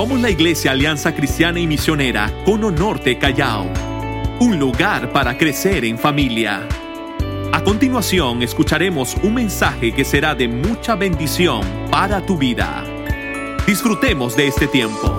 Somos la Iglesia Alianza Cristiana y Misionera Cono Norte Callao, un lugar para crecer en familia. A continuación escucharemos un mensaje que será de mucha bendición para tu vida. Disfrutemos de este tiempo.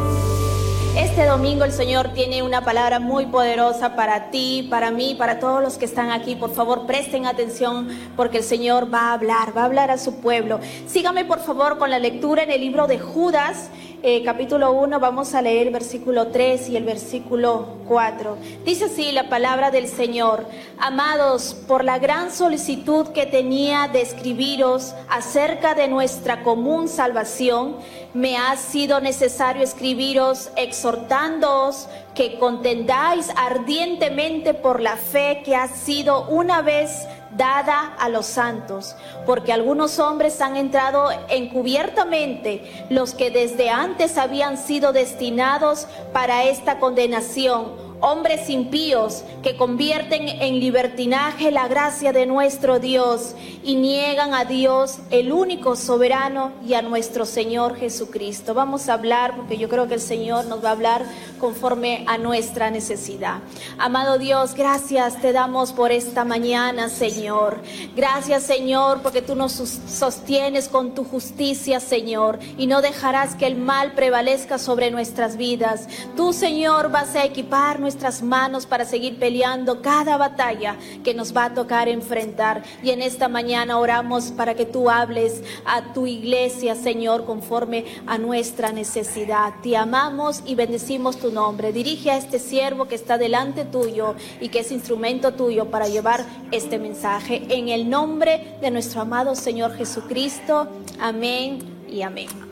Este domingo el Señor tiene una palabra muy poderosa para ti, para mí, para todos los que están aquí. Por favor, presten atención porque el Señor va a hablar, va a hablar a su pueblo. Sígame por favor con la lectura en el libro de Judas eh, capítulo 1, vamos a leer el versículo 3 y el versículo 4. Dice así la palabra del Señor. Amados, por la gran solicitud que tenía de escribiros acerca de nuestra común salvación, me ha sido necesario escribiros exhortándoos que contendáis ardientemente por la fe que ha sido una vez dada a los santos, porque algunos hombres han entrado encubiertamente, los que desde antes habían sido destinados para esta condenación hombres impíos que convierten en libertinaje la gracia de nuestro Dios y niegan a Dios, el único soberano, y a nuestro Señor Jesucristo. Vamos a hablar, porque yo creo que el Señor nos va a hablar conforme a nuestra necesidad. Amado Dios, gracias te damos por esta mañana, Señor. Gracias, Señor, porque tú nos sostienes con tu justicia, Señor, y no dejarás que el mal prevalezca sobre nuestras vidas. Tú, Señor, vas a equipar nuestras manos para seguir peleando cada batalla que nos va a tocar enfrentar. Y en esta mañana oramos para que tú hables a tu iglesia, Señor, conforme a nuestra necesidad. Te amamos y bendecimos tu nombre. Dirige a este siervo que está delante tuyo y que es instrumento tuyo para llevar este mensaje. En el nombre de nuestro amado Señor Jesucristo. Amén y amén.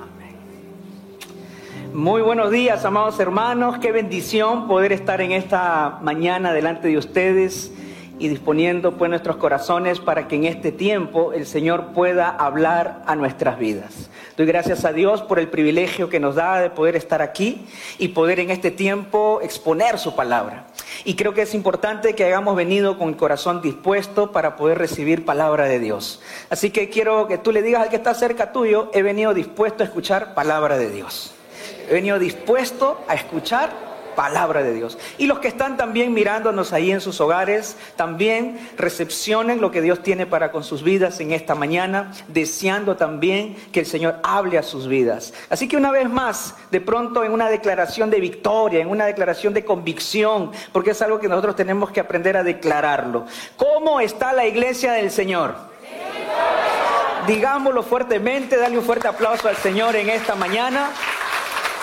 Muy buenos días, amados hermanos. Qué bendición poder estar en esta mañana delante de ustedes y disponiendo pues nuestros corazones para que en este tiempo el Señor pueda hablar a nuestras vidas. Doy gracias a Dios por el privilegio que nos da de poder estar aquí y poder en este tiempo exponer su palabra. Y creo que es importante que hayamos venido con el corazón dispuesto para poder recibir palabra de Dios. Así que quiero que tú le digas al que está cerca tuyo, he venido dispuesto a escuchar palabra de Dios he venido dispuesto a escuchar palabra de Dios. Y los que están también mirándonos ahí en sus hogares, también recepcionen lo que Dios tiene para con sus vidas en esta mañana, deseando también que el Señor hable a sus vidas. Así que una vez más, de pronto en una declaración de victoria, en una declaración de convicción, porque es algo que nosotros tenemos que aprender a declararlo. ¿Cómo está la iglesia del Señor? Digámoslo fuertemente, dale un fuerte aplauso al Señor en esta mañana.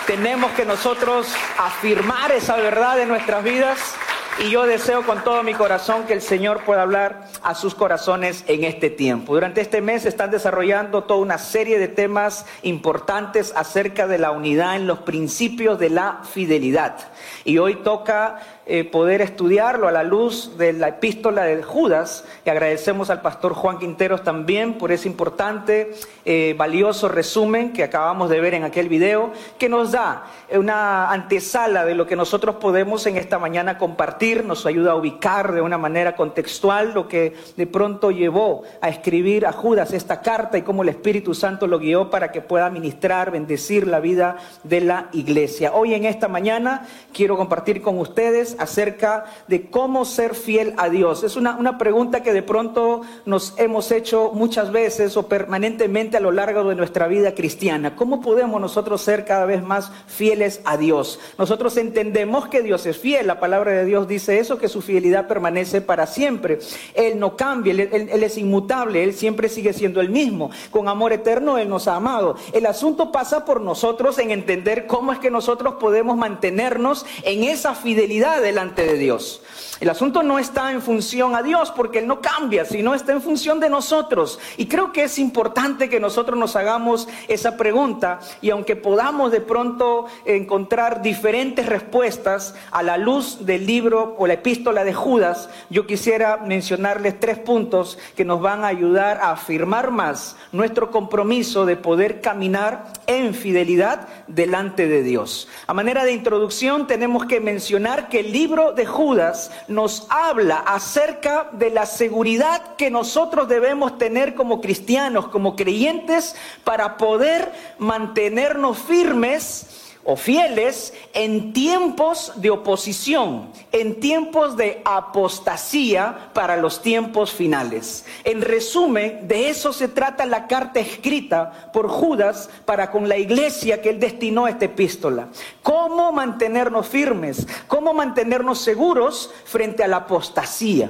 Tenemos que nosotros afirmar esa verdad en nuestras vidas y yo deseo con todo mi corazón que el Señor pueda hablar a sus corazones en este tiempo. Durante este mes están desarrollando toda una serie de temas importantes acerca de la unidad en los principios de la fidelidad. Y hoy toca eh, poder estudiarlo a la luz de la epístola de Judas. Y agradecemos al pastor Juan Quinteros también por ese importante, eh, valioso resumen que acabamos de ver en aquel video, que nos da una antesala de lo que nosotros podemos en esta mañana compartir, nos ayuda a ubicar de una manera contextual lo que de pronto llevó a escribir a Judas esta carta y cómo el Espíritu Santo lo guió para que pueda ministrar, bendecir la vida de la iglesia. Hoy en esta mañana quiero compartir con ustedes acerca de cómo ser fiel a Dios. Es una, una pregunta que de pronto nos hemos hecho muchas veces o permanentemente a lo largo de nuestra vida cristiana. ¿Cómo podemos nosotros ser cada vez más fieles a Dios? Nosotros entendemos que Dios es fiel. La palabra de Dios dice eso, que su fidelidad permanece para siempre. Él no cambia, él, él es inmutable, Él siempre sigue siendo el mismo. Con amor eterno Él nos ha amado. El asunto pasa por nosotros en entender cómo es que nosotros podemos mantenernos en esa fidelidad delante de Dios. El asunto no está en función a Dios porque Él no cambia, sino está en función de nosotros. Y creo que es importante que nosotros nos hagamos esa pregunta y aunque podamos de pronto encontrar diferentes respuestas a la luz del libro o la epístola de Judas, yo quisiera mencionarles tres puntos que nos van a ayudar a afirmar más nuestro compromiso de poder caminar en fidelidad delante de Dios. A manera de introducción tenemos que mencionar que el libro de Judas nos habla acerca de la seguridad que nosotros debemos tener como cristianos, como creyentes, para poder mantenernos firmes o fieles en tiempos de oposición, en tiempos de apostasía para los tiempos finales. En resumen, de eso se trata la carta escrita por Judas para con la iglesia que él destinó a esta epístola. ¿Cómo mantenernos firmes? ¿Cómo mantenernos seguros frente a la apostasía?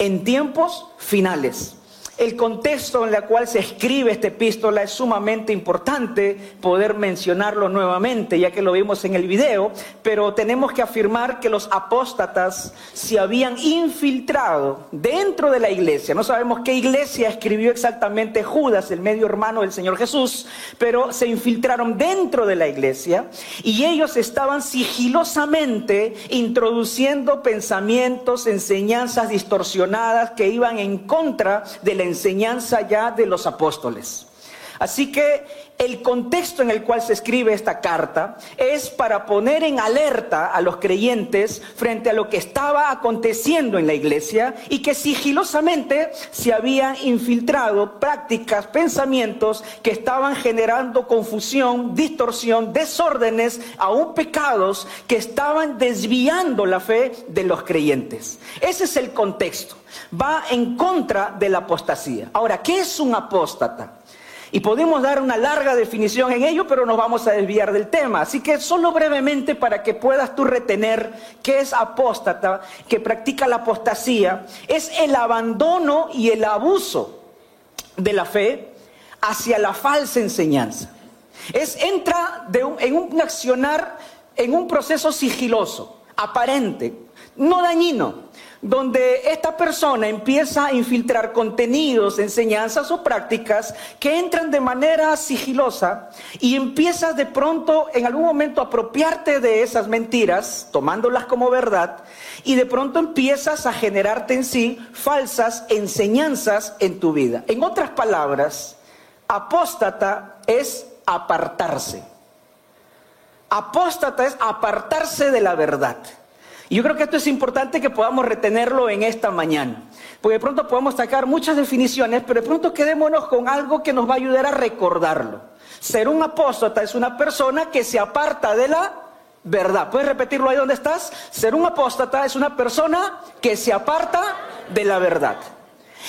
En tiempos finales. El contexto en el cual se escribe esta epístola es sumamente importante poder mencionarlo nuevamente, ya que lo vimos en el video, pero tenemos que afirmar que los apóstatas se habían infiltrado dentro de la iglesia. No sabemos qué iglesia escribió exactamente Judas, el medio hermano del Señor Jesús, pero se infiltraron dentro de la iglesia y ellos estaban sigilosamente introduciendo pensamientos, enseñanzas distorsionadas que iban en contra de la enseñanza ya de los apóstoles. Así que el contexto en el cual se escribe esta carta es para poner en alerta a los creyentes frente a lo que estaba aconteciendo en la iglesia y que sigilosamente se habían infiltrado prácticas, pensamientos que estaban generando confusión, distorsión, desórdenes, aún pecados que estaban desviando la fe de los creyentes. Ese es el contexto. Va en contra de la apostasía. Ahora, ¿qué es un apóstata? Y podemos dar una larga definición en ello, pero nos vamos a desviar del tema. Así que solo brevemente para que puedas tú retener qué es apóstata, que practica la apostasía, es el abandono y el abuso de la fe hacia la falsa enseñanza. Es entra en un accionar, en un proceso sigiloso, aparente, no dañino, donde esta persona empieza a infiltrar contenidos, enseñanzas o prácticas que entran de manera sigilosa y empiezas de pronto en algún momento a apropiarte de esas mentiras, tomándolas como verdad, y de pronto empiezas a generarte en sí falsas enseñanzas en tu vida. En otras palabras, apóstata es apartarse. Apóstata es apartarse de la verdad. Y yo creo que esto es importante que podamos retenerlo en esta mañana. Porque de pronto podemos sacar muchas definiciones, pero de pronto quedémonos con algo que nos va a ayudar a recordarlo. Ser un apóstata es una persona que se aparta de la verdad. ¿Puedes repetirlo ahí donde estás? Ser un apóstata es una persona que se aparta de la verdad.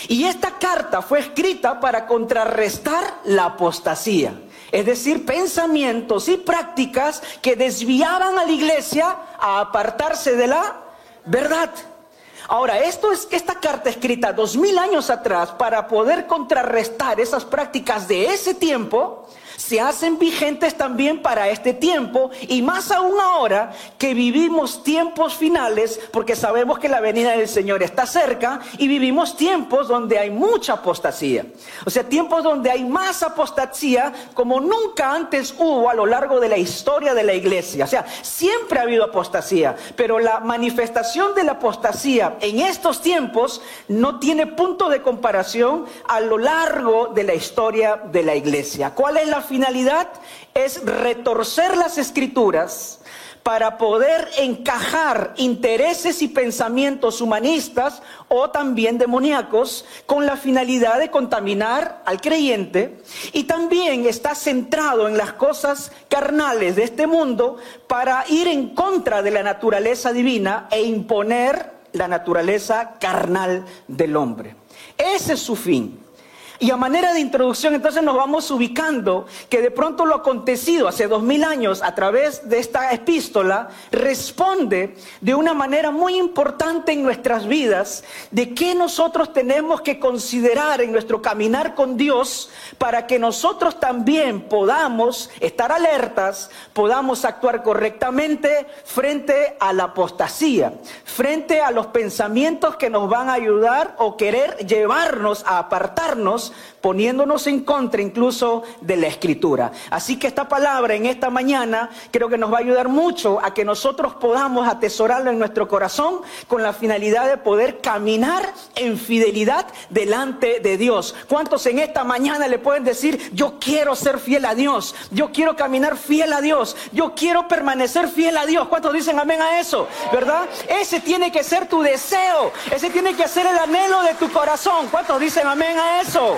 Y esta carta fue escrita para contrarrestar la apostasía. Es decir, pensamientos y prácticas que desviaban a la iglesia a apartarse de la verdad. Ahora, esto es esta carta escrita dos mil años atrás para poder contrarrestar esas prácticas de ese tiempo se hacen vigentes también para este tiempo y más aún ahora que vivimos tiempos finales porque sabemos que la venida del Señor está cerca y vivimos tiempos donde hay mucha apostasía. O sea, tiempos donde hay más apostasía como nunca antes hubo a lo largo de la historia de la iglesia. O sea, siempre ha habido apostasía, pero la manifestación de la apostasía en estos tiempos no tiene punto de comparación a lo largo de la historia de la iglesia. ¿Cuál es la finalidad es retorcer las escrituras para poder encajar intereses y pensamientos humanistas o también demoníacos con la finalidad de contaminar al creyente y también está centrado en las cosas carnales de este mundo para ir en contra de la naturaleza divina e imponer la naturaleza carnal del hombre. Ese es su fin. Y a manera de introducción, entonces nos vamos ubicando que de pronto lo acontecido hace dos mil años a través de esta epístola responde de una manera muy importante en nuestras vidas de qué nosotros tenemos que considerar en nuestro caminar con Dios para que nosotros también podamos estar alertas, podamos actuar correctamente frente a la apostasía, frente a los pensamientos que nos van a ayudar o querer llevarnos a apartarnos Dios poniéndonos en contra incluso de la escritura. Así que esta palabra en esta mañana creo que nos va a ayudar mucho a que nosotros podamos atesorarlo en nuestro corazón con la finalidad de poder caminar en fidelidad delante de Dios. ¿Cuántos en esta mañana le pueden decir, yo quiero ser fiel a Dios, yo quiero caminar fiel a Dios, yo quiero permanecer fiel a Dios? ¿Cuántos dicen amén a eso? ¿Verdad? Ese tiene que ser tu deseo, ese tiene que ser el anhelo de tu corazón. ¿Cuántos dicen amén a eso?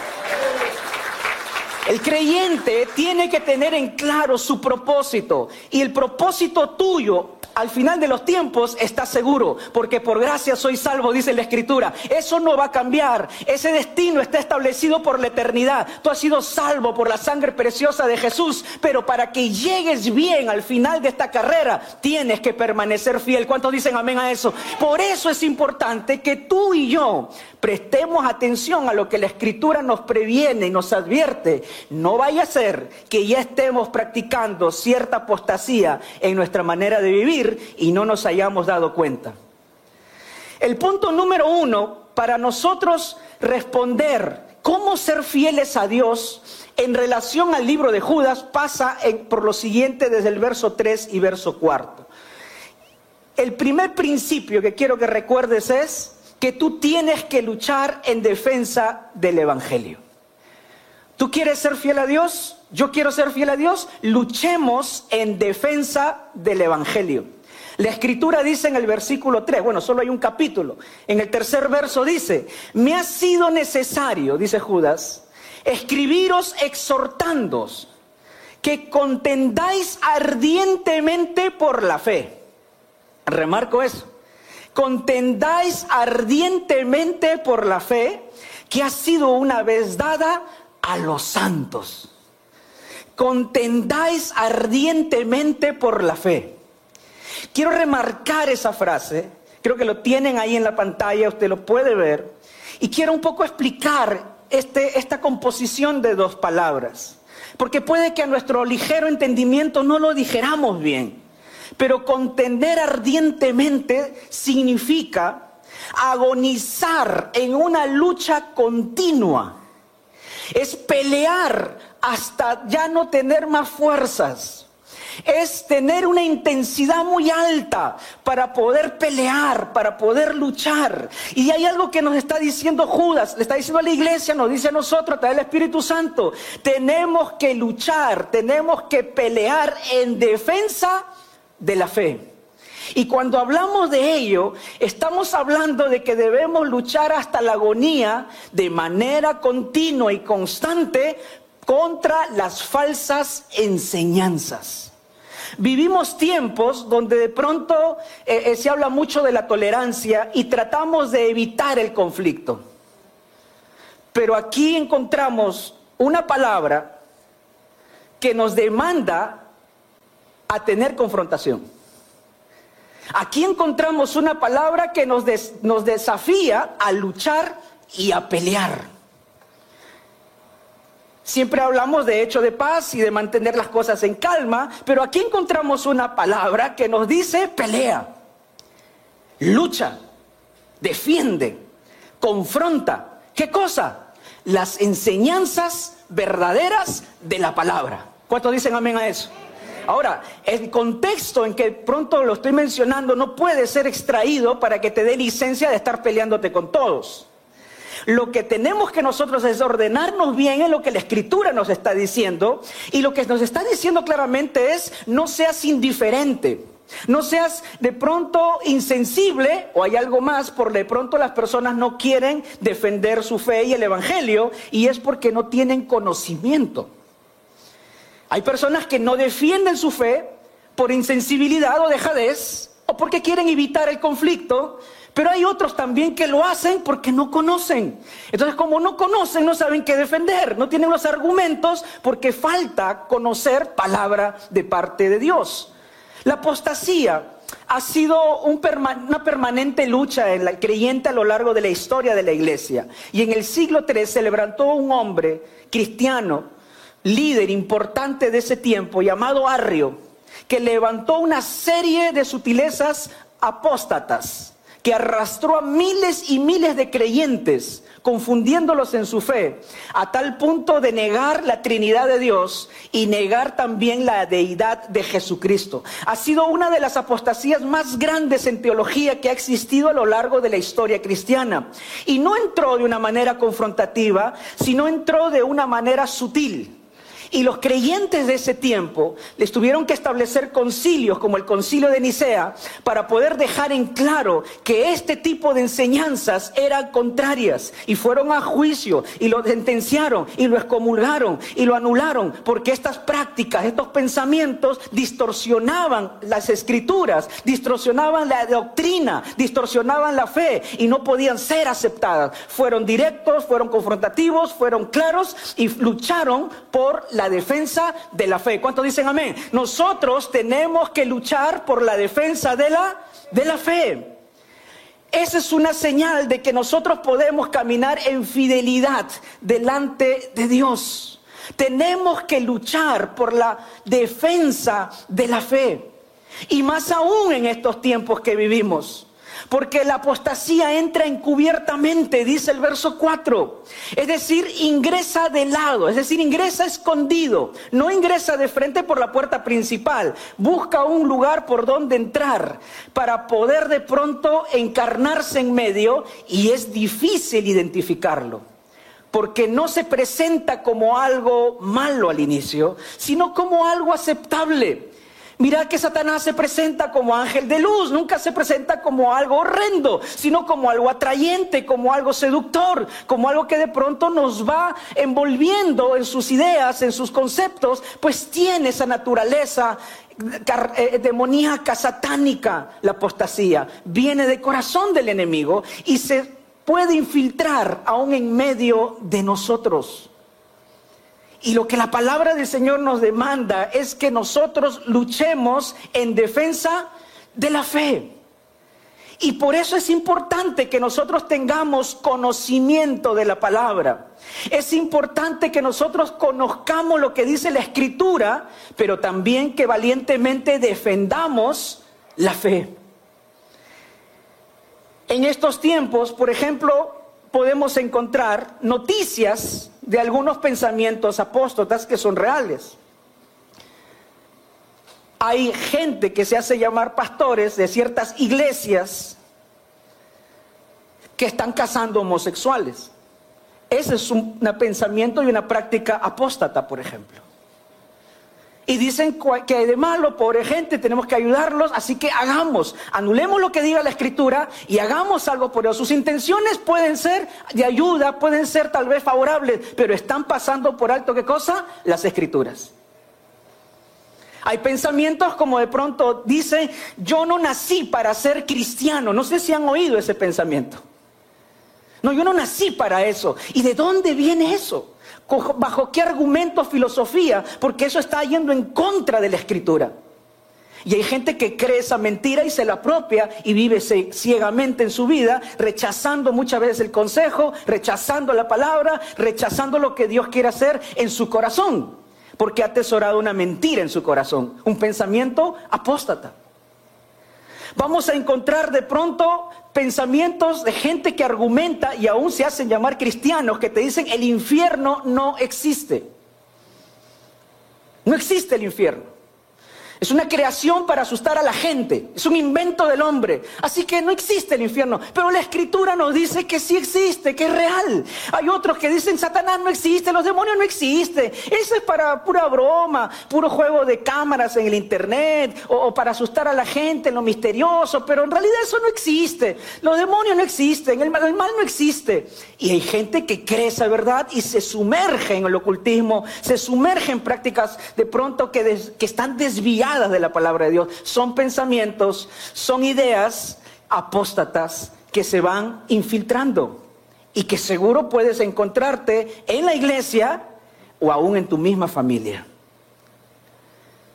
El creyente tiene que tener en claro su propósito y el propósito tuyo al final de los tiempos está seguro, porque por gracia soy salvo, dice la Escritura. Eso no va a cambiar, ese destino está establecido por la eternidad. Tú has sido salvo por la sangre preciosa de Jesús, pero para que llegues bien al final de esta carrera, tienes que permanecer fiel. ¿Cuántos dicen amén a eso? Por eso es importante que tú y yo prestemos atención a lo que la Escritura nos previene y nos advierte. No vaya a ser que ya estemos practicando cierta apostasía en nuestra manera de vivir y no nos hayamos dado cuenta. El punto número uno para nosotros responder cómo ser fieles a Dios en relación al libro de Judas pasa por lo siguiente desde el verso 3 y verso 4. El primer principio que quiero que recuerdes es que tú tienes que luchar en defensa del Evangelio. ¿Tú quieres ser fiel a Dios? Yo quiero ser fiel a Dios. Luchemos en defensa del Evangelio. La escritura dice en el versículo 3, bueno, solo hay un capítulo. En el tercer verso dice, me ha sido necesario, dice Judas, escribiros exhortándos que contendáis ardientemente por la fe. Remarco eso. Contendáis ardientemente por la fe que ha sido una vez dada a los santos. Contendáis ardientemente por la fe. Quiero remarcar esa frase, creo que lo tienen ahí en la pantalla, usted lo puede ver, y quiero un poco explicar este, esta composición de dos palabras, porque puede que a nuestro ligero entendimiento no lo dijéramos bien, pero contender ardientemente significa agonizar en una lucha continua, es pelear hasta ya no tener más fuerzas es tener una intensidad muy alta para poder pelear, para poder luchar. Y hay algo que nos está diciendo Judas, le está diciendo a la iglesia, nos dice a nosotros, a través del Espíritu Santo, tenemos que luchar, tenemos que pelear en defensa de la fe. Y cuando hablamos de ello, estamos hablando de que debemos luchar hasta la agonía de manera continua y constante contra las falsas enseñanzas. Vivimos tiempos donde de pronto eh, eh, se habla mucho de la tolerancia y tratamos de evitar el conflicto. Pero aquí encontramos una palabra que nos demanda a tener confrontación. Aquí encontramos una palabra que nos, desafía a luchar y a pelear. Siempre hablamos de hecho de paz y de mantener las cosas en calma, pero aquí encontramos una palabra que nos dice pelea, lucha, defiende, confronta. ¿Qué cosa? Las enseñanzas verdaderas de la palabra. ¿Cuántos dicen amén a eso? Ahora, el contexto en que pronto lo estoy mencionando no puede ser extraído para que te dé licencia de estar peleándote con todos. Lo que tenemos que nosotros es ordenarnos bien en lo que la escritura nos está diciendo. Y lo que nos está diciendo claramente es, no seas indiferente. No seas de pronto insensible o hay algo más, por de pronto las personas no quieren defender su fe y el Evangelio y es porque no tienen conocimiento. Hay personas que no defienden su fe por insensibilidad o dejadez o porque quieren evitar el conflicto pero hay otros también que lo hacen porque no conocen. Entonces, como no conocen, no saben qué defender, no tienen los argumentos porque falta conocer palabra de parte de Dios. La apostasía ha sido una permanente lucha en la creyente a lo largo de la historia de la iglesia. Y en el siglo III se levantó un hombre cristiano, líder importante de ese tiempo, llamado Arrio, que levantó una serie de sutilezas apóstatas que arrastró a miles y miles de creyentes, confundiéndolos en su fe, a tal punto de negar la Trinidad de Dios y negar también la deidad de Jesucristo. Ha sido una de las apostasías más grandes en teología que ha existido a lo largo de la historia cristiana. Y no entró de una manera confrontativa, sino entró de una manera sutil. Y los creyentes de ese tiempo les tuvieron que establecer concilios como el concilio de Nicea para poder dejar en claro que este tipo de enseñanzas eran contrarias y fueron a juicio y lo sentenciaron y lo excomulgaron y lo anularon porque estas prácticas, estos pensamientos distorsionaban las escrituras, distorsionaban la doctrina, distorsionaban la fe y no podían ser aceptadas. Fueron directos, fueron confrontativos, fueron claros y lucharon por la defensa de la fe. ¿Cuántos dicen amén? Nosotros tenemos que luchar por la defensa de la, de la fe. Esa es una señal de que nosotros podemos caminar en fidelidad delante de Dios. Tenemos que luchar por la defensa de la fe. Y más aún en estos tiempos que vivimos. Porque la apostasía entra encubiertamente, dice el verso 4. Es decir, ingresa de lado, es decir, ingresa escondido. No ingresa de frente por la puerta principal. Busca un lugar por donde entrar para poder de pronto encarnarse en medio y es difícil identificarlo. Porque no se presenta como algo malo al inicio, sino como algo aceptable. Mira que Satanás se presenta como ángel de luz, nunca se presenta como algo horrendo, sino como algo atrayente, como algo seductor, como algo que de pronto nos va envolviendo en sus ideas, en sus conceptos, pues tiene esa naturaleza eh, demoníaca, satánica, la apostasía. Viene de corazón del enemigo y se puede infiltrar aún en medio de nosotros. Y lo que la palabra del Señor nos demanda es que nosotros luchemos en defensa de la fe. Y por eso es importante que nosotros tengamos conocimiento de la palabra. Es importante que nosotros conozcamos lo que dice la escritura, pero también que valientemente defendamos la fe. En estos tiempos, por ejemplo, podemos encontrar noticias de algunos pensamientos apóstotas que son reales. Hay gente que se hace llamar pastores de ciertas iglesias que están casando homosexuales. Ese es un pensamiento y una práctica apóstata, por ejemplo y dicen que hay de malo, pobre gente, tenemos que ayudarlos, así que hagamos, anulemos lo que diga la escritura y hagamos algo por ellos. Sus intenciones pueden ser de ayuda, pueden ser tal vez favorables, pero están pasando por alto qué cosa? Las escrituras. Hay pensamientos como de pronto dicen, yo no nací para ser cristiano, no sé si han oído ese pensamiento. No, yo no nací para eso. ¿Y de dónde viene eso? ¿Bajo qué argumento, filosofía? Porque eso está yendo en contra de la escritura. Y hay gente que cree esa mentira y se la apropia y vive ciegamente en su vida, rechazando muchas veces el consejo, rechazando la palabra, rechazando lo que Dios quiere hacer en su corazón, porque ha atesorado una mentira en su corazón, un pensamiento apóstata. Vamos a encontrar de pronto pensamientos de gente que argumenta y aún se hacen llamar cristianos que te dicen el infierno no existe. No existe el infierno. Es una creación para asustar a la gente. Es un invento del hombre. Así que no existe el infierno. Pero la escritura nos dice que sí existe, que es real. Hay otros que dicen Satanás no existe, los demonios no existen. Eso es para pura broma, puro juego de cámaras en el internet o, para asustar a la gente en lo misterioso. Pero en realidad eso no existe. Los demonios no existen, el mal, no existe. Y hay gente que cree esa verdad y se sumerge en el ocultismo, se sumerge en prácticas de pronto que, que están desviadas de la palabra de Dios. Son pensamientos, son ideas apóstatas que se van infiltrando y que seguro puedes encontrarte en la iglesia o aún en tu misma familia.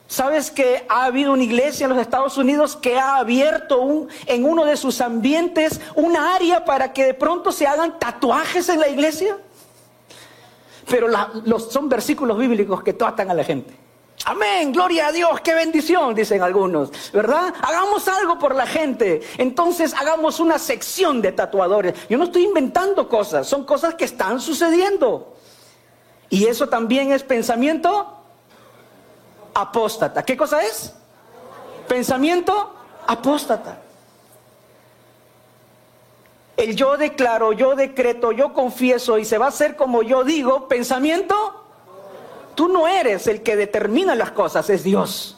¿Sabes que ha habido una iglesia en los Estados Unidos que ha abierto un, en uno de sus ambientes una área para que de pronto se hagan tatuajes en la iglesia? Pero los, son versículos bíblicos que tratan a la gente. Amén, gloria a Dios, qué bendición, dicen algunos, ¿verdad? Hagamos algo por la gente. Entonces hagamos una sección de tatuadores. Yo no estoy inventando cosas, son cosas que están sucediendo. Y eso también es pensamiento apóstata. ¿Qué cosa es? Pensamiento apóstata. El yo declaro, yo decreto, yo confieso y se va a hacer como yo digo, pensamiento Tú no eres el que determina las cosas, es Dios.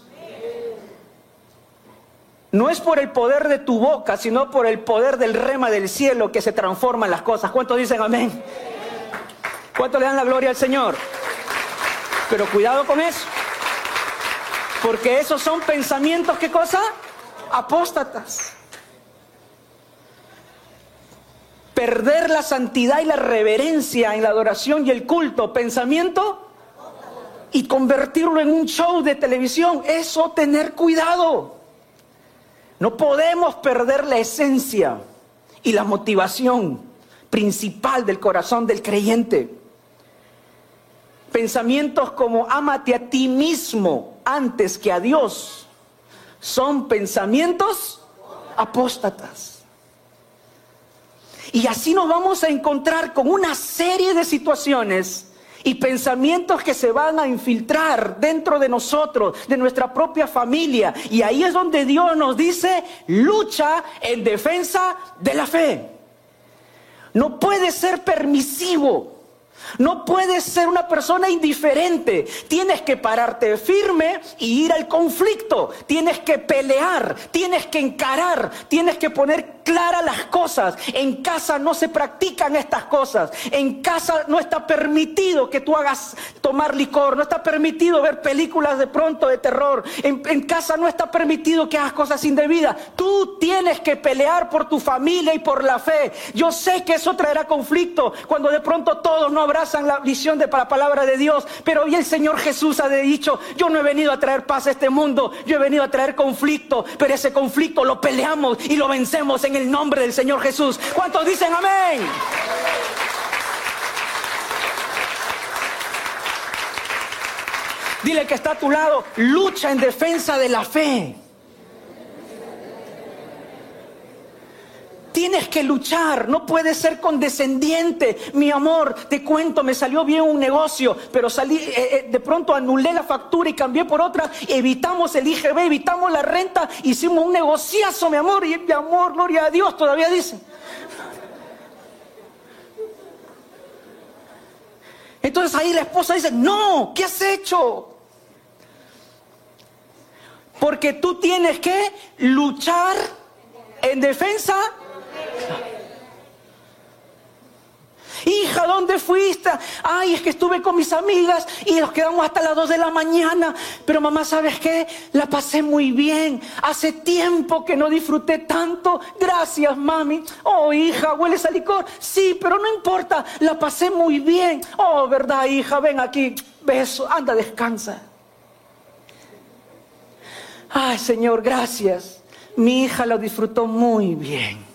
No es por el poder de tu boca, sino por el poder del rema del cielo que se transforman las cosas. ¿Cuántos dicen amén? ¿Cuántos le dan la gloria al Señor? Pero cuidado con eso. Porque esos son pensamientos, ¿qué cosa? Apóstatas. Perder la santidad y la reverencia en la adoración y el culto, pensamiento, y convertirlo en un show de televisión, eso tener cuidado. No podemos perder la esencia y la motivación principal del corazón del creyente. Pensamientos como ámate a ti mismo antes que a Dios son pensamientos apóstatas. Y así nos vamos a encontrar con una serie de situaciones y pensamientos que se van a infiltrar dentro de nosotros, de nuestra propia familia. Y ahí es donde Dios nos dice, lucha en defensa de la fe. No puede ser permisivo no puedes ser una persona indiferente. Tienes que pararte firme y ir al conflicto. Tienes que pelear, tienes que encarar, tienes que poner claras las cosas. En casa no se practican estas cosas. En casa no está permitido que tú hagas tomar licor. No está permitido ver películas de pronto de terror. En, casa no está permitido que hagas cosas indebidas. Tú tienes que pelear por tu familia y por la fe. Yo sé que eso traerá conflicto cuando de pronto todos no habrá la visión de la palabra de Dios, pero hoy el Señor Jesús ha dicho, yo no he venido a traer paz a este mundo, yo he venido a traer conflicto, pero ese conflicto lo peleamos y lo vencemos en el nombre del Señor Jesús. ¿Cuántos dicen amén? Dile que está a tu lado, lucha en defensa de la fe. Tienes que luchar, no puedes ser condescendiente. Mi amor, te cuento, me salió bien un negocio, pero salí, eh, eh, de pronto anulé la factura y cambié por otra. Evitamos el IGB, evitamos la renta, hicimos un negociazo, mi amor, y mi amor, gloria a Dios, todavía dice. Entonces ahí la esposa dice, no, ¿qué has hecho? Porque tú tienes que luchar en defensa Hija, ¿dónde fuiste? Ay, es que estuve con mis amigas y nos quedamos hasta las 2 de la mañana. Pero mamá, ¿sabes qué? La pasé muy bien. Hace tiempo que no disfruté tanto. Gracias, mami. Oh, hija, ¿hueles a licor? Sí, pero no importa. La pasé muy bien. Oh, ¿verdad, hija? Ven aquí. Beso. Anda, descansa. Ay, Señor, gracias. Mi hija lo disfrutó muy bien.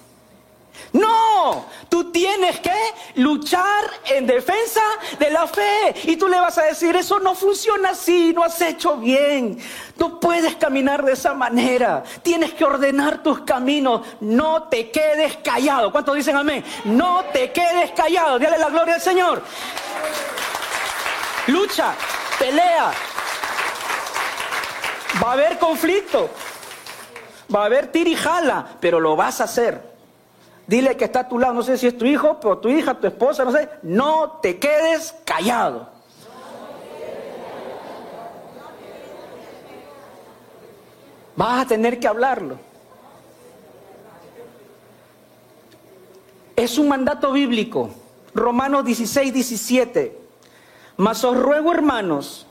No, tú tienes que luchar en defensa de la fe. Y tú le vas a decir, eso no funciona así, no has hecho bien. No puedes caminar de esa manera. Tienes que ordenar tus caminos. No te quedes callado. ¿Cuántos dicen amén? No te quedes callado. Dale la gloria al Señor. Lucha, pelea. Va a haber conflicto. Va a haber tirijala, pero lo vas a hacer. Dile que está a tu lado, no sé si es tu hijo, pero tu hija, tu esposa, no sé. No te quedes callado. Vas a tener que hablarlo. Es un mandato bíblico. Romanos 16, 17. Mas os ruego, hermanos,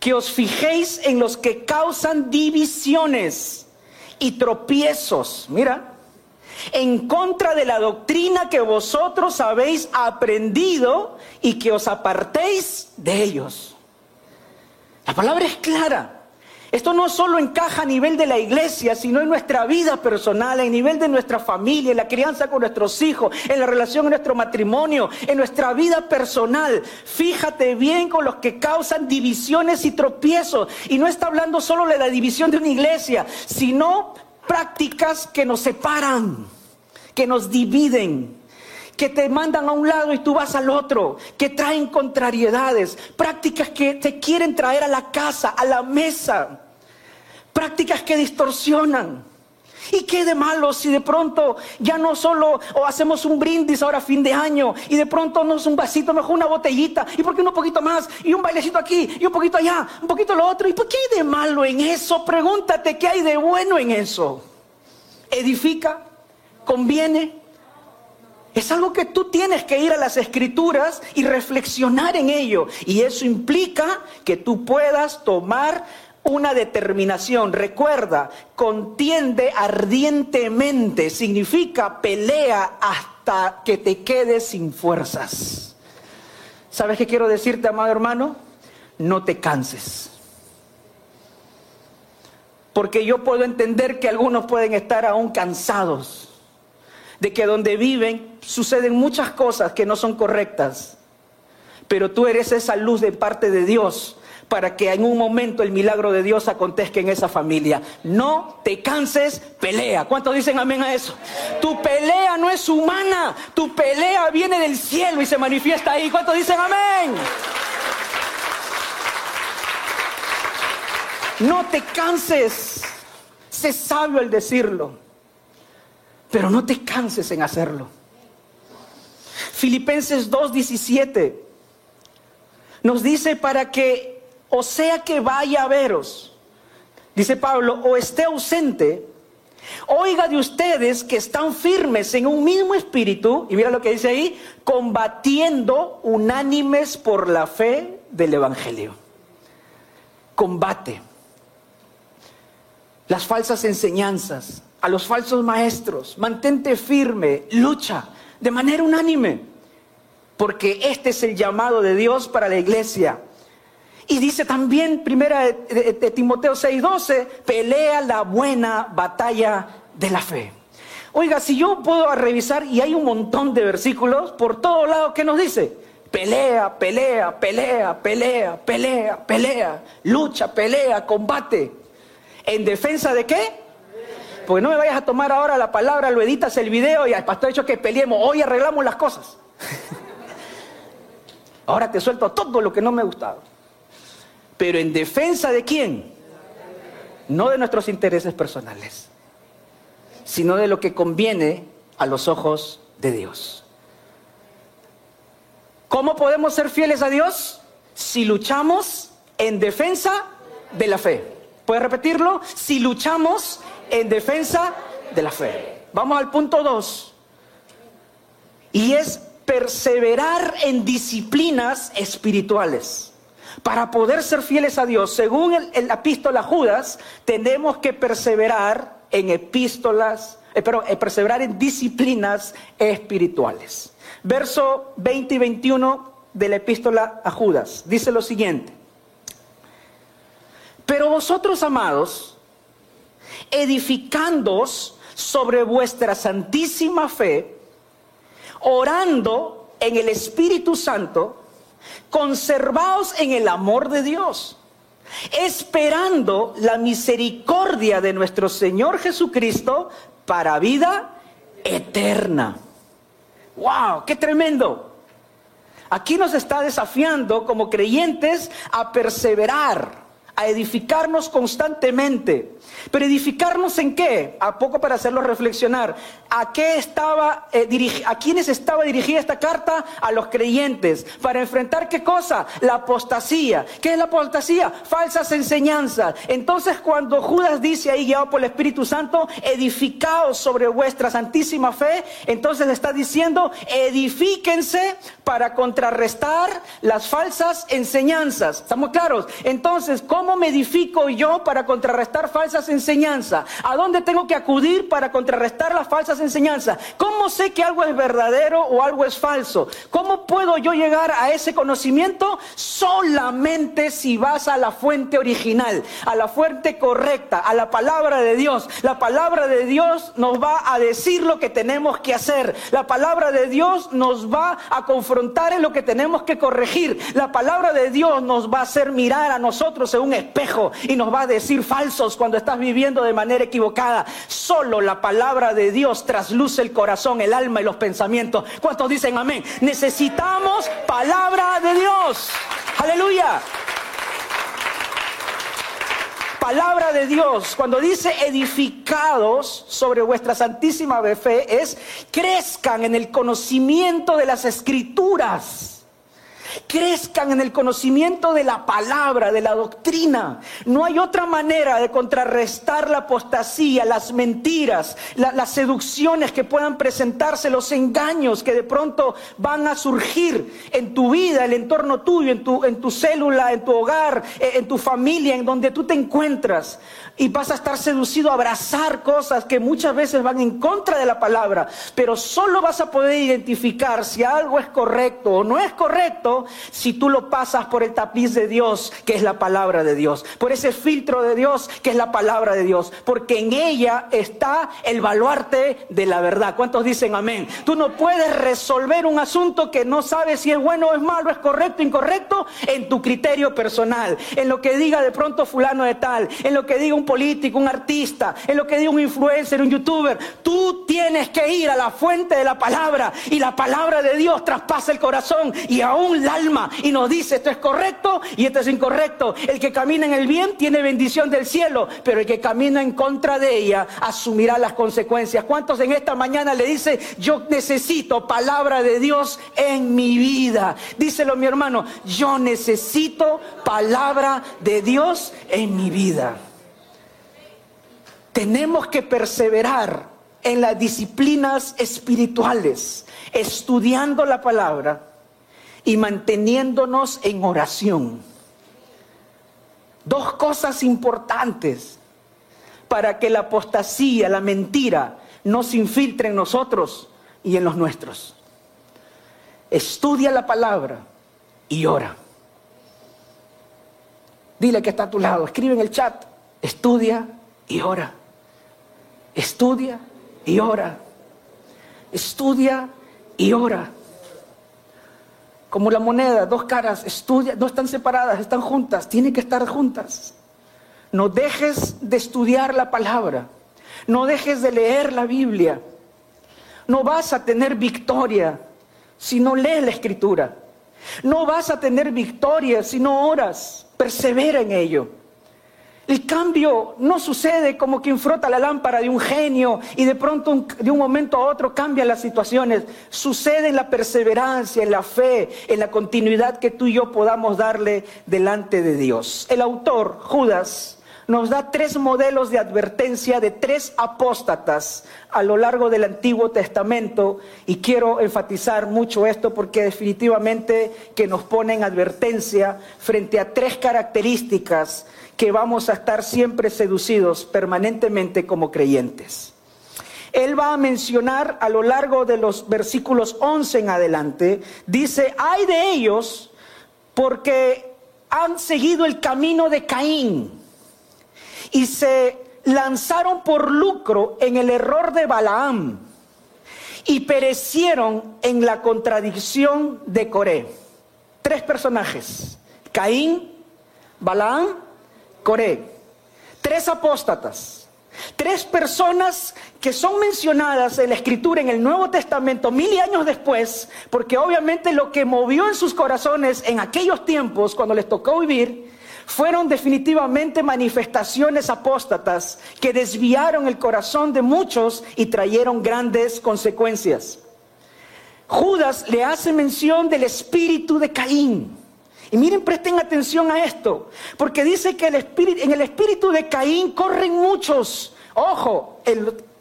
que os fijéis en los que causan divisiones y tropiezos. Mira, en contra de la doctrina que vosotros habéis aprendido y que os apartéis de ellos. La palabra es clara. Esto no solo encaja a nivel de la iglesia, sino en nuestra vida personal, en nivel de nuestra familia, en la crianza con nuestros hijos, en la relación en nuestro matrimonio, en nuestra vida personal. Fíjate bien con los que causan divisiones y tropiezos. Y no está hablando solo de la división de una iglesia, sino prácticas que nos separan, que nos dividen, que te mandan a un lado y tú vas al otro, que traen contrariedades, prácticas que te quieren traer a la casa, a la mesa, prácticas que distorsionan. ¿Y qué de malo si de pronto ya no solo o hacemos un brindis ahora fin de año y de pronto no es un vasito, mejor una botellita y por qué no un poquito más y un bailecito aquí y un poquito allá, un poquito lo otro? ¿Y por qué hay de malo en eso? Pregúntate qué hay de bueno en eso. ¿Edifica? ¿Conviene? Es algo que tú tienes que ir a las escrituras y reflexionar en ello. Y eso implica que tú puedas tomar una determinación. Recuerda, contiende ardientemente, significa pelea hasta que te quedes sin fuerzas. ¿Sabes qué quiero decirte, amado hermano? No te canses. Porque yo puedo entender que algunos pueden estar aún cansados de que donde viven suceden muchas cosas que no son correctas. Pero tú eres esa luz de parte de Dios para que en un momento el milagro de Dios acontezca en esa familia. No te canses, pelea. ¿Cuántos dicen amén a eso? Tu pelea no es humana, tu pelea viene del cielo y se manifiesta ahí. ¿Cuántos dicen amén? No te canses. Sé sabio al decirlo. Pero no te canses en hacerlo. Filipenses 2.17 nos dice para que o sea que vaya a veros, dice Pablo, o esté ausente, oiga de ustedes que están firmes en un mismo espíritu, y mira lo que dice ahí, combatiendo unánimes por la fe del Evangelio. Combate las falsas enseñanzas, a los falsos maestros, mantente firme, lucha de manera unánime, porque este es el llamado de Dios para la iglesia y dice también, primera de, Timoteo 6:12, pelea la buena batalla de la fe. Oiga, si yo puedo revisar, y hay un montón de versículos por todos lados que nos dice, pelea, pelea, pelea, pelea, pelea, pelea, lucha, pelea, combate. ¿En defensa de qué? Porque no me vayas a tomar ahora la palabra, lo editas el video y al pastor ha dicho que peleemos, hoy arreglamos las cosas. ahora te suelto todo lo que no me ha gustado pero en defensa de quién? No de nuestros intereses personales, sino de lo que conviene a los ojos de Dios. ¿Cómo podemos ser fieles a Dios? Si luchamos en defensa de la fe. ¿Puedes repetirlo? Si luchamos en defensa de la fe. Vamos al punto 2. Y es perseverar en disciplinas espirituales. Para poder ser fieles a Dios, según el, la epístola Judas, tenemos que perseverar en epístolas, eh, pero eh, perseverar en disciplinas espirituales. Verso 20 y 21 de la epístola a Judas dice lo siguiente. Pero vosotros, amados, edificándoos sobre vuestra santísima fe, orando en el Espíritu Santo, conservaos en el amor de Dios, esperando la misericordia de nuestro Señor Jesucristo para vida eterna. ¡Wow! ¡Qué tremendo! Aquí nos está desafiando como creyentes a perseverar, a edificarnos constantemente. Pero edificarnos en qué? A poco para hacerlo reflexionar. ¿A qué estaba eh, a quiénes estaba dirigida esta carta? A los creyentes. Para enfrentar qué cosa? La apostasía. ¿Qué es la apostasía? Falsas enseñanzas. Entonces cuando Judas dice ahí guiado por el Espíritu Santo, edificaos sobre vuestra santísima fe, entonces está diciendo, edifíquense para contrarrestar las falsas enseñanzas. ¿Estamos claros? Entonces, ¿cómo me edifico yo para contrarrestar falsas enseñanzas? ¿A dónde tengo que acudir para contrarrestar las falsas enseñanzas? ¿Cómo sé que algo es verdadero o algo es falso? ¿Cómo puedo yo llegar a ese conocimiento? Solamente si vas a la fuente original, a la fuente correcta, a la palabra de Dios. La palabra de Dios nos va a decir lo que tenemos que hacer. La palabra de Dios nos va a confrontar en lo que tenemos que corregir. La palabra de Dios nos va a hacer mirar a nosotros un espejo y nos va a decir falsos cuando estás viviendo de manera equivocada. Solo la palabra de Dios trasluce el corazón, el alma y los pensamientos. ¿Cuántos dicen amén? Necesitamos palabra de Dios. Aleluya. palabra de Dios, cuando dice edificados sobre vuestra santísima fe, es crezcan en el conocimiento de las escrituras crezcan en el conocimiento de la palabra, de la doctrina. No hay otra manera de contrarrestar la apostasía, las mentiras, las seducciones que puedan presentarse, los engaños que de pronto van a surgir en tu vida, el entorno tuyo, en tu, en tu célula, en tu hogar, eh, en tu familia, en donde tú te encuentras y vas a estar seducido a abrazar cosas que muchas veces van en contra de la palabra, pero solo vas a poder identificar si algo es correcto o no es correcto si tú lo pasas por el tapiz de Dios, que es la palabra de Dios, por ese filtro de Dios, que es la palabra de Dios, porque en ella está el baluarte de la verdad. ¿Cuántos dicen amén? Tú no puedes resolver un asunto que no sabes si es bueno o es malo, es correcto o incorrecto, en tu criterio personal, en lo que diga de pronto fulano de tal, en lo que diga un político, un artista, en lo que diga un influencer, un youtuber. Tú tienes que ir a la fuente de la palabra y la palabra de Dios traspasa el corazón y aún el alma y nos dice esto es correcto y esto es incorrecto. El que camina en el bien tiene bendición del cielo, pero el que camina en contra de ella asumirá las consecuencias. ¿Cuántos en esta mañana le dice yo necesito palabra de Dios en mi vida? Díselo mi hermano, yo necesito palabra de Dios en mi vida. Tenemos que perseverar en las disciplinas espirituales, estudiando la palabra y manteniéndonos en oración. Dos cosas importantes para que la apostasía, la mentira, no se infiltre en nosotros y en los nuestros. Estudia la palabra y ora. Dile que está a tu lado, escribe en el chat, estudia y ora. Estudia y ora. Estudia y ora. Como la moneda, dos caras, estudia, no están separadas, están juntas, tienen que estar juntas. No dejes de estudiar la palabra, no dejes de leer la Biblia. No vas a tener victoria si no lees la escritura. No vas a tener victoria si no oras. Persevera en ello. El cambio no sucede como quien frota la lámpara de un genio y de pronto de un momento a otro cambian las situaciones. Sucede en la perseverancia, en la fe, en la continuidad que tú y yo podamos darle delante de Dios. El autor, Judas, nos da tres modelos de advertencia de tres apóstatas a lo largo del Antiguo Testamento y quiero enfatizar mucho esto porque definitivamente que nos pone en advertencia frente a tres características que vamos a estar siempre seducidos permanentemente como creyentes. Él va a mencionar a lo largo de los versículos 11 en adelante, dice, hay de ellos porque han seguido el camino de Caín y se lanzaron por lucro en el error de Balaam y perecieron en la contradicción de Coré. Tres personajes, Caín, Balaam Coré, tres apóstatas, tres personas que son mencionadas en la escritura en el Nuevo Testamento mil años después, porque obviamente lo que movió en sus corazones en aquellos tiempos, cuando les tocó vivir, fueron definitivamente manifestaciones apóstatas que desviaron el corazón de muchos y trajeron grandes consecuencias. Judas le hace mención del espíritu de Caín. Y miren, presten atención a esto, porque dice que en el espíritu de Caín corren muchos. Ojo,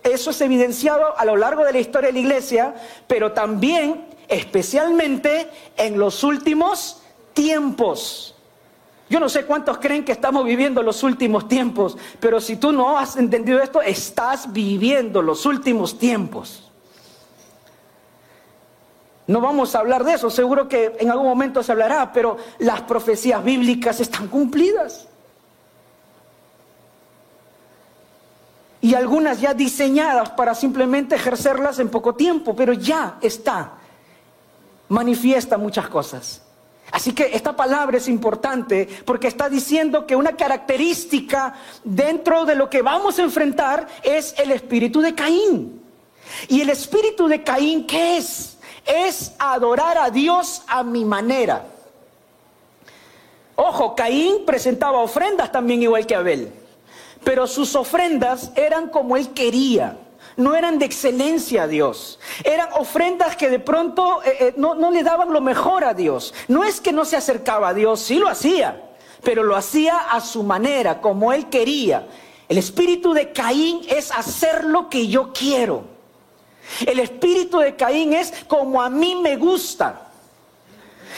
eso es evidenciado a lo largo de la historia de la iglesia, pero también, especialmente, en los últimos tiempos. Yo no sé cuántos creen que estamos viviendo los últimos tiempos, pero si tú no has entendido esto, estás viviendo los últimos tiempos. No vamos a hablar de eso, seguro que en algún momento se hablará, pero las profecías bíblicas están cumplidas. Y algunas ya diseñadas para simplemente ejercerlas en poco tiempo, pero ya está. Manifiesta muchas cosas. Así que esta palabra es importante porque está diciendo que una característica dentro de lo que vamos a enfrentar es el espíritu de Caín. ¿Y el espíritu de Caín qué es? Es adorar a Dios a mi manera. Ojo, Caín presentaba ofrendas también igual que Abel. pero sus ofrendas eran como él quería. No eran de excelencia a Dios. Eran ofrendas que de pronto eh, eh, no, no le daban lo mejor a Dios. No es que no se acercaba a Dios, sí lo hacía, pero lo hacía a su manera, como él quería. El espíritu de Caín es hacer lo que yo quiero. El espíritu de Caín es como a mí me gusta.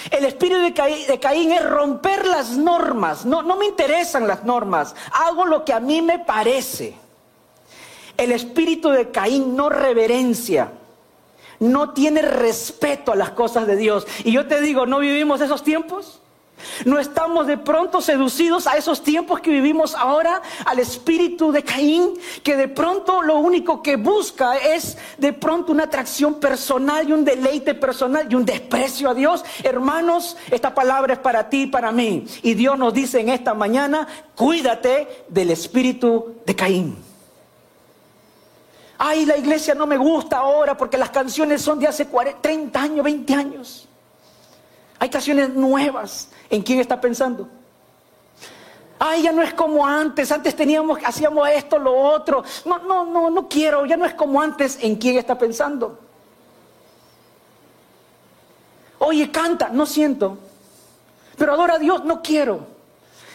El espíritu de Caín, es romper las normas. No, no me interesan las normas. Hago lo que a mí me parece. El espíritu de Caín no reverencia. No tiene respeto a las cosas de Dios. Y yo te digo, ¿no vivimos esos tiempos? No estamos de pronto seducidos a esos tiempos que vivimos ahora, al espíritu de Caín, que de pronto lo único que busca es de pronto una atracción personal y un deleite personal y un desprecio a Dios. Hermanos, esta palabra es para ti y para mí. Y Dios nos dice en esta mañana, cuídate del espíritu de Caín. Ay, la iglesia no me gusta ahora porque las canciones son de hace 30 años, 20 años. Hay canciones nuevas. ¿En quién está pensando? Ay, ya no es como antes. Antes teníamos, hacíamos esto, lo otro. No, no, no, no quiero. Ya no es como antes. ¿En quién está pensando? Oye, canta. No siento. Pero adora a Dios. No quiero.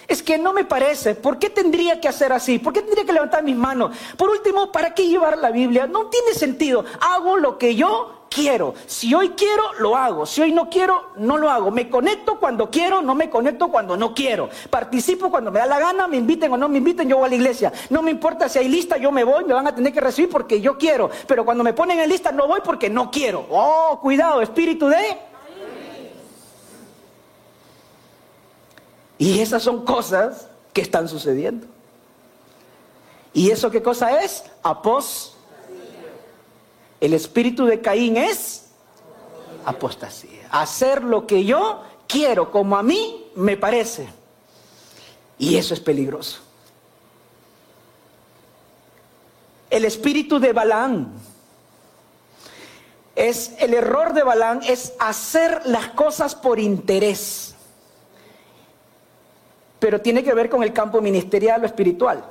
Es que no me parece. ¿Por qué tendría que hacer así? ¿Por qué tendría que levantar mis manos? Por último, ¿para qué llevar la Biblia? No tiene sentido. Hago lo que yo quiero. Si hoy quiero, lo hago. Si hoy no quiero, no lo hago. Me conecto cuando quiero, no me conecto cuando no quiero. Participo cuando me da la gana, me inviten o no me inviten, yo voy a la iglesia. No me importa si hay lista, yo me voy, me van a tener que recibir porque yo quiero. Pero cuando me ponen en lista, no voy porque no quiero. Oh, cuidado, espíritu de... Y esas son cosas que están sucediendo. ¿Y eso qué cosa es? Após el espíritu de Caín es apostasía. Hacer lo que yo quiero, como a mí me parece. Y eso es peligroso. El espíritu de Balán es el error de Balán es hacer las cosas por interés. Pero tiene que ver con el campo ministerial o espiritual.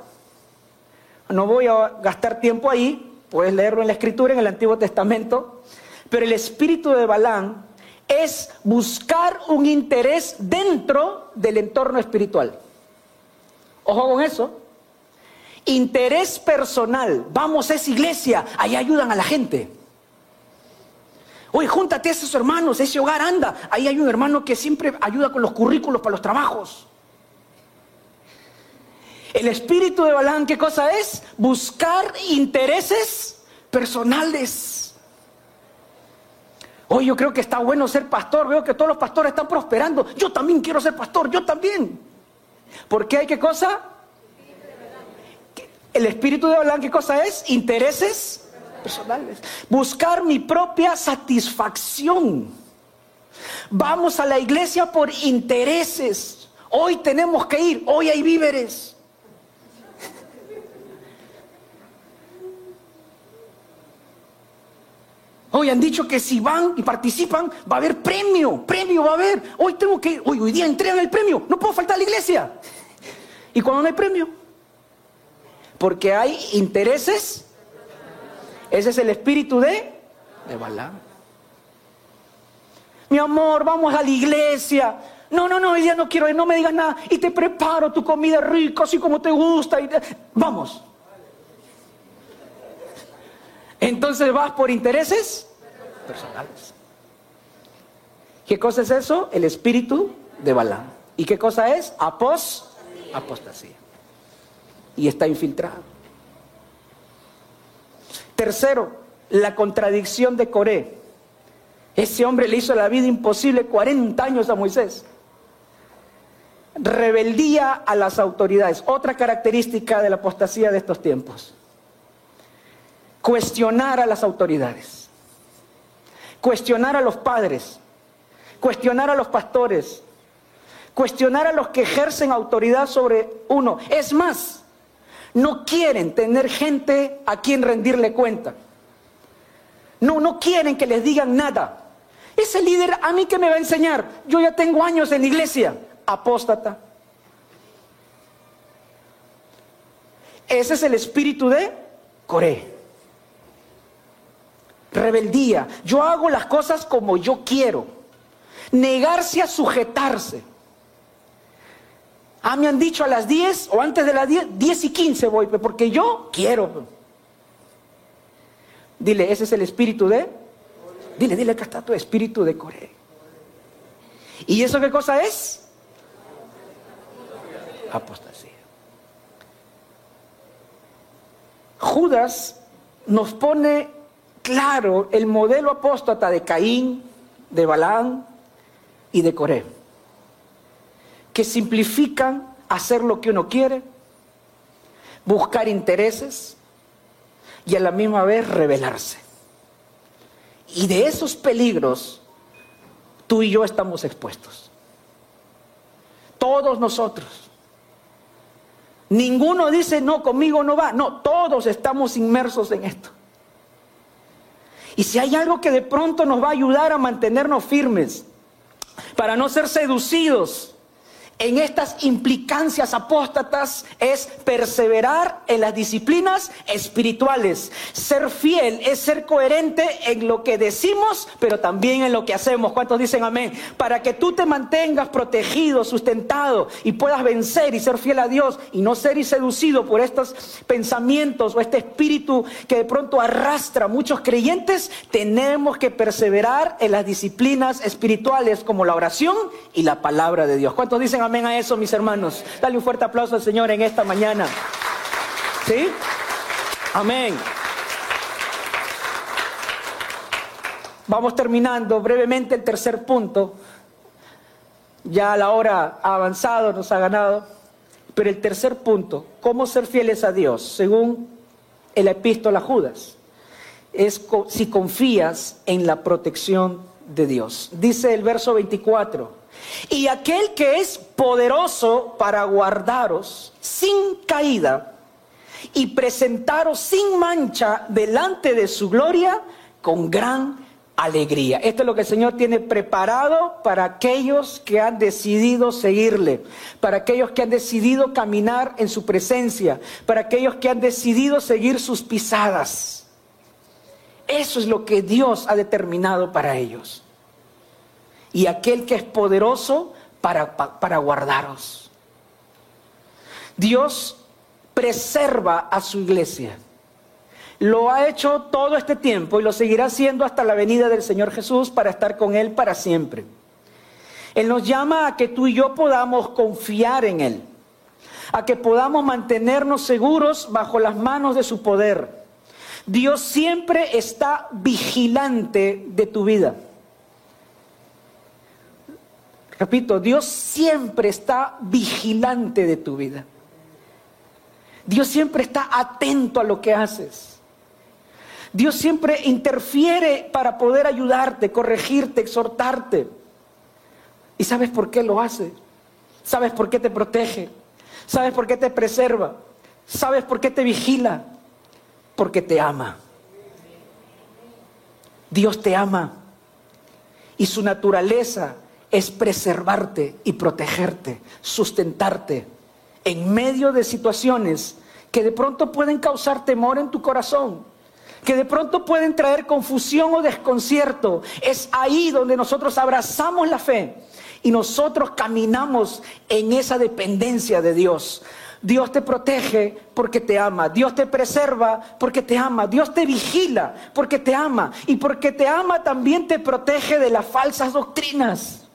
No voy a gastar tiempo ahí, Puedes leerlo en la escritura, en el Antiguo Testamento. Pero el espíritu de Balán es buscar un interés dentro del entorno espiritual. Ojo con eso. Interés personal. Vamos a esa iglesia, ahí ayudan a la gente. Oye, júntate a esos hermanos, ese hogar anda. Ahí hay un hermano que siempre ayuda con los currículos para los trabajos. El espíritu de Balán, ¿qué cosa es? Buscar intereses personales. Hoy yo creo que está bueno ser pastor, veo que todos los pastores están prosperando. Yo también quiero ser pastor, yo también. ¿Por qué hay qué cosa? El espíritu de Balán, ¿qué cosa es? Intereses personales. Buscar mi propia satisfacción. Vamos a la iglesia por intereses. Hoy tenemos que ir, hoy hay víveres. Hoy han dicho que si van y participan va a haber premio, premio va a haber. Hoy tengo que, hoy, hoy día entregan el premio, no puedo faltar a la iglesia. ¿Y cuando no hay premio? Porque hay intereses. Ese es el espíritu de, de. Mi amor, vamos a la iglesia. No, no, no, hoy día no quiero, no me digas nada. Y te preparo tu comida rica, así como te gusta. Y Vamos. Entonces vas por intereses personales. ¿Qué cosa es eso? El espíritu de Balaam. ¿Y qué cosa es? Apos, apostasía. Y está infiltrado. Tercero, la contradicción de Coré. Ese hombre le hizo la vida imposible 40 años a Moisés. Rebeldía a las autoridades. Otra característica de la apostasía de estos tiempos. Cuestionar a las autoridades cuestionar a los padres, cuestionar a los pastores, cuestionar a los que ejercen autoridad sobre uno. Es más, no quieren tener gente a quien rendirle cuenta. No, no quieren que les digan nada. Ese líder a mí que me va a enseñar. Yo ya tengo años en la iglesia. Apóstata. Ese es el espíritu de Coré. Rebeldía. Yo hago las cosas como yo quiero. Negarse a sujetarse. Ah, me han dicho a las 10 o antes de las 10, 10 y 15 voy, porque yo quiero. Dile, ese es el espíritu de. Dile, dile que está tu espíritu de Coré. ¿Y eso qué cosa es? Apostasía. Judas nos pone claro el modelo apóstata de Caín, de Balán y de Coré, que simplifican hacer lo que uno quiere, buscar intereses y a la misma vez rebelarse. Y de esos peligros tú y yo estamos expuestos. Todos nosotros. Ninguno dice, no, conmigo no va. No, todos estamos inmersos en esto. Y si hay algo que de pronto nos va a ayudar a mantenernos firmes, para no ser seducidos en estas implicancias apóstatas es perseverar en las disciplinas espirituales. Ser fiel es ser coherente en lo que decimos, pero también en lo que hacemos. ¿Cuántos dicen amén? Para que tú te mantengas protegido, sustentado y puedas vencer y ser fiel a Dios y no ser seducido por estos pensamientos o este espíritu que de pronto arrastra a muchos creyentes, tenemos que perseverar en las disciplinas espirituales como la oración y la palabra de Dios. ¿Cuántos dicen amén a eso, mis hermanos. Dale un fuerte aplauso al Señor en esta mañana. ¿Sí? Amén. Vamos terminando brevemente el tercer punto. Ya la hora ha avanzado, nos ha ganado. Pero el tercer punto, cómo ser fieles a Dios, según el epístola Judas, es si confías en la protección de Dios. Dice el verso 24, y aquel que es poderoso para guardaros sin caída y presentaros sin mancha delante de su gloria con gran alegría. Esto es lo que el Señor tiene preparado para aquellos que han decidido seguirle, para aquellos que han decidido caminar en su presencia, para aquellos que han decidido seguir sus pisadas. Eso es lo que Dios ha determinado para ellos y aquel que es poderoso para, para guardaros. Dios preserva a su iglesia. Lo ha hecho todo este tiempo y lo seguirá haciendo hasta la venida del Señor Jesús para estar con Él para siempre. Él nos llama a que tú y yo podamos confiar en Él, a que podamos mantenernos seguros bajo las manos de su poder. Dios siempre está vigilante de tu vida. Repito, Dios siempre está vigilante de tu vida. Dios siempre está atento a lo que haces. Dios siempre interfiere para poder ayudarte, corregirte, exhortarte. ¿Y sabes por qué lo hace? ¿Sabes por qué te protege? ¿Sabes por qué te preserva? ¿Sabes por qué te vigila? Porque te ama. Dios te ama. Y su naturaleza es preservarte y protegerte, sustentarte en medio de situaciones que de pronto pueden causar temor en tu corazón, que de pronto pueden traer confusión o desconcierto. Es ahí donde nosotros abrazamos la fe y nosotros caminamos en esa dependencia de Dios. Dios te protege porque te ama. Dios te preserva porque te ama. Dios te vigila porque te ama. Y porque te ama también te protege de las falsas doctrinas.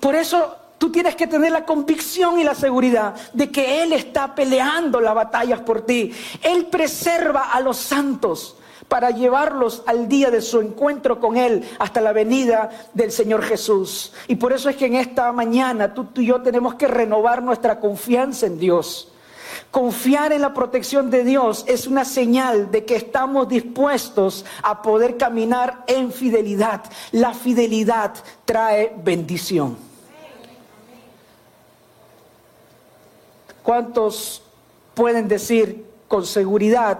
Por eso tú tienes que tener la convicción y la seguridad de que Él está peleando las batallas por ti. Él preserva a los santos para llevarlos al día de su encuentro con Él hasta la venida del Señor Jesús. Y por eso es que en esta mañana tú, y yo tenemos que renovar nuestra confianza en Dios. Confiar en la protección de Dios es una señal de que estamos dispuestos a poder caminar en fidelidad. La fidelidad trae bendición. ¿Cuántos pueden decir con seguridad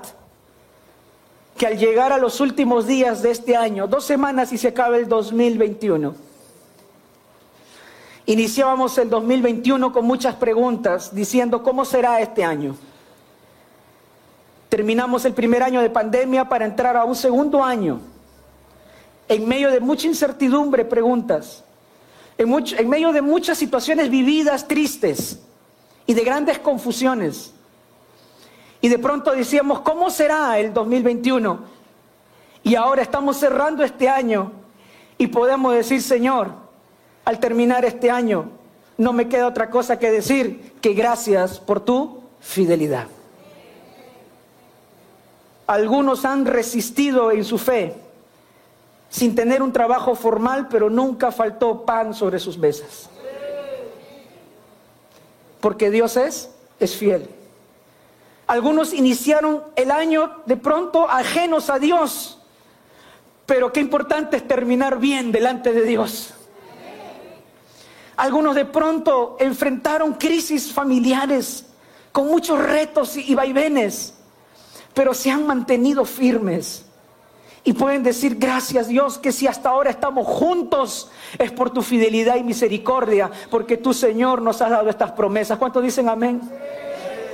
que al llegar a los últimos días de este año, dos semanas y se acaba el 2021, Iniciábamos el 2021 con muchas preguntas, diciendo, ¿cómo será este año? Terminamos el primer año de pandemia para entrar a un segundo año, en medio de mucha incertidumbre, preguntas, en, en medio de muchas situaciones vividas tristes y de grandes confusiones. Y de pronto decíamos, ¿cómo será el 2021? Y ahora estamos cerrando este año y podemos decir, Señor, al terminar este año, no me queda otra cosa que decir que gracias por tu fidelidad. Algunos han resistido en su fe sin tener un trabajo formal, pero nunca faltó pan sobre sus mesas. Porque Dios es, es fiel. Algunos iniciaron el año de pronto ajenos a Dios, pero qué importante es terminar bien delante de Dios. Algunos de pronto enfrentaron crisis familiares con muchos retos y vaivenes, pero se han mantenido firmes. Y pueden decir, gracias Dios, que si hasta ahora estamos juntos es por tu fidelidad y misericordia, porque tu Señor nos has dado estas promesas. ¿Cuántos dicen amén?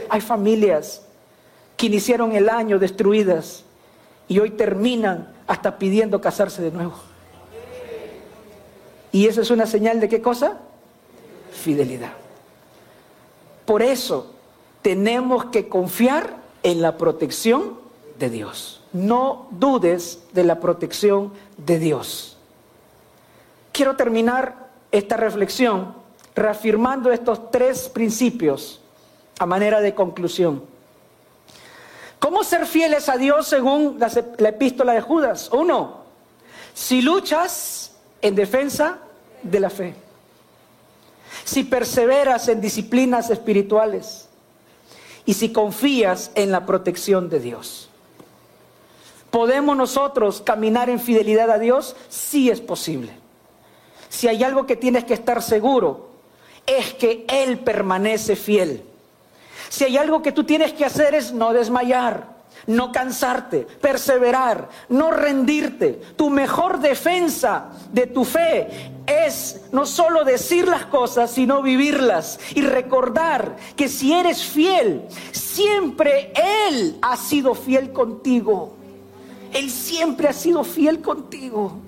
Hay familias que iniciaron el año destruidas y hoy terminan hasta pidiendo casarse de nuevo. ¿Y eso es una señal de qué cosa? Fidelidad. Por eso tenemos que confiar en la protección de Dios. No dudes de la protección de Dios. Quiero terminar esta reflexión reafirmando estos tres principios a manera de conclusión. ¿Cómo ser fieles a Dios según la, epístola de Judas? Uno, si luchas en defensa de la fe, si perseveras en disciplinas espirituales y si confías en la protección de Dios. ¿Podemos nosotros caminar en fidelidad a Dios? Sí es posible. Si hay algo que tienes que estar seguro, es que Él permanece fiel. Si hay algo que tú tienes que hacer es no desmayar, no cansarte, perseverar, no rendirte. Tu mejor defensa de tu fe es no solo decir las cosas, sino vivirlas y recordar que si eres fiel, siempre Él ha sido fiel contigo. Él siempre ha sido fiel contigo.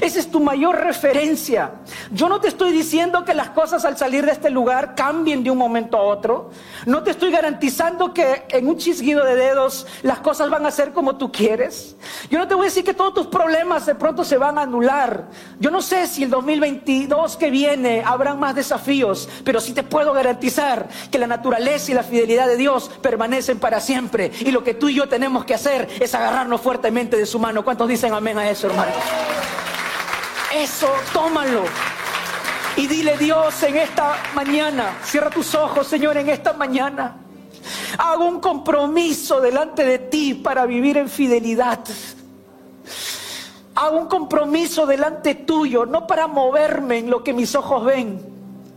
Esa es tu mayor referencia. Yo no te estoy diciendo que las cosas al salir de este lugar cambien de un momento a otro. No te estoy garantizando que en un chisguido de dedos las cosas van a ser como tú quieres. Yo no te voy a decir que todos tus problemas de pronto se van a anular. Yo no sé si el 2022 que viene habrán más desafíos, pero sí te puedo garantizar que la naturaleza y la fidelidad de Dios permanecen para siempre. Y lo que tú y yo tenemos que hacer es agarrarnos fuertemente de su mano. ¿Cuántos dicen amén a eso, hermanos? Eso, tómalo. Y dile Dios en esta mañana, cierra tus ojos Señor en esta mañana. Hago un compromiso delante de ti para vivir en fidelidad. Hago un compromiso delante tuyo, no para moverme en lo que mis ojos ven,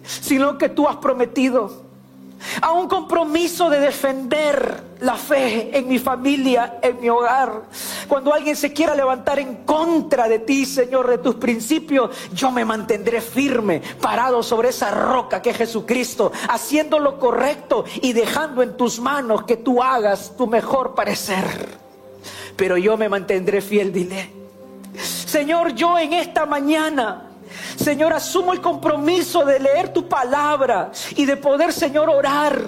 sino que tú has prometido a un compromiso de defender la fe en mi familia, en mi hogar. Cuando alguien se quiera levantar en contra de ti, Señor, de tus principios, yo me mantendré firme, parado sobre esa roca que es Jesucristo, haciendo lo correcto y dejando en tus manos que tú hagas tu mejor parecer. Pero yo me mantendré fiel, dile. Señor, yo en esta mañana Señor, asumo el compromiso de leer tu palabra y de poder, Señor, orar.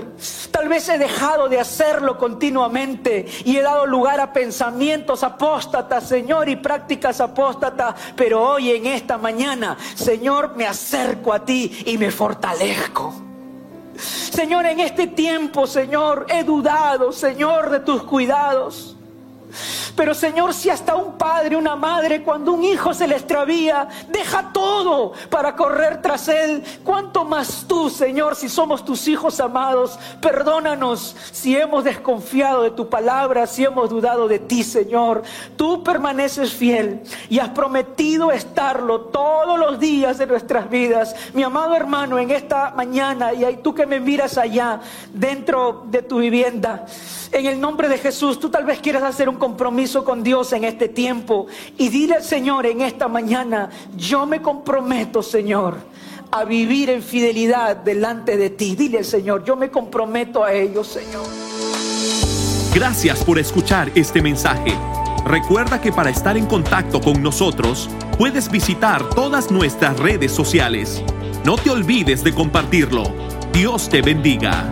Tal vez he dejado de hacerlo continuamente y he dado lugar a pensamientos apóstatas, Señor, y prácticas apóstatas. Pero hoy en esta mañana, Señor, me acerco a ti y me fortalezco. Señor, en este tiempo, Señor, he dudado, Señor, de tus cuidados. Pero Señor, si hasta un padre, una madre, cuando un hijo se le extravía, deja todo para correr tras él, ¿cuánto más tú, Señor, si somos tus hijos amados? Perdónanos si hemos desconfiado de tu palabra, si hemos dudado de ti, Señor. Tú permaneces fiel y has prometido estarlo todos los días de nuestras vidas. Mi amado hermano, en esta mañana, y tú que me miras allá, dentro de tu vivienda, en el nombre de Jesús, tú tal vez quieras hacer un compromiso con Dios en este tiempo y dile al Señor en esta mañana, yo me comprometo, Señor, a vivir en fidelidad delante de ti. Dile, Señor, yo me comprometo a ellos, Señor. Gracias por escuchar este mensaje. Recuerda que para estar en contacto con nosotros, puedes visitar todas nuestras redes sociales. No te olvides de compartirlo. Dios te bendiga.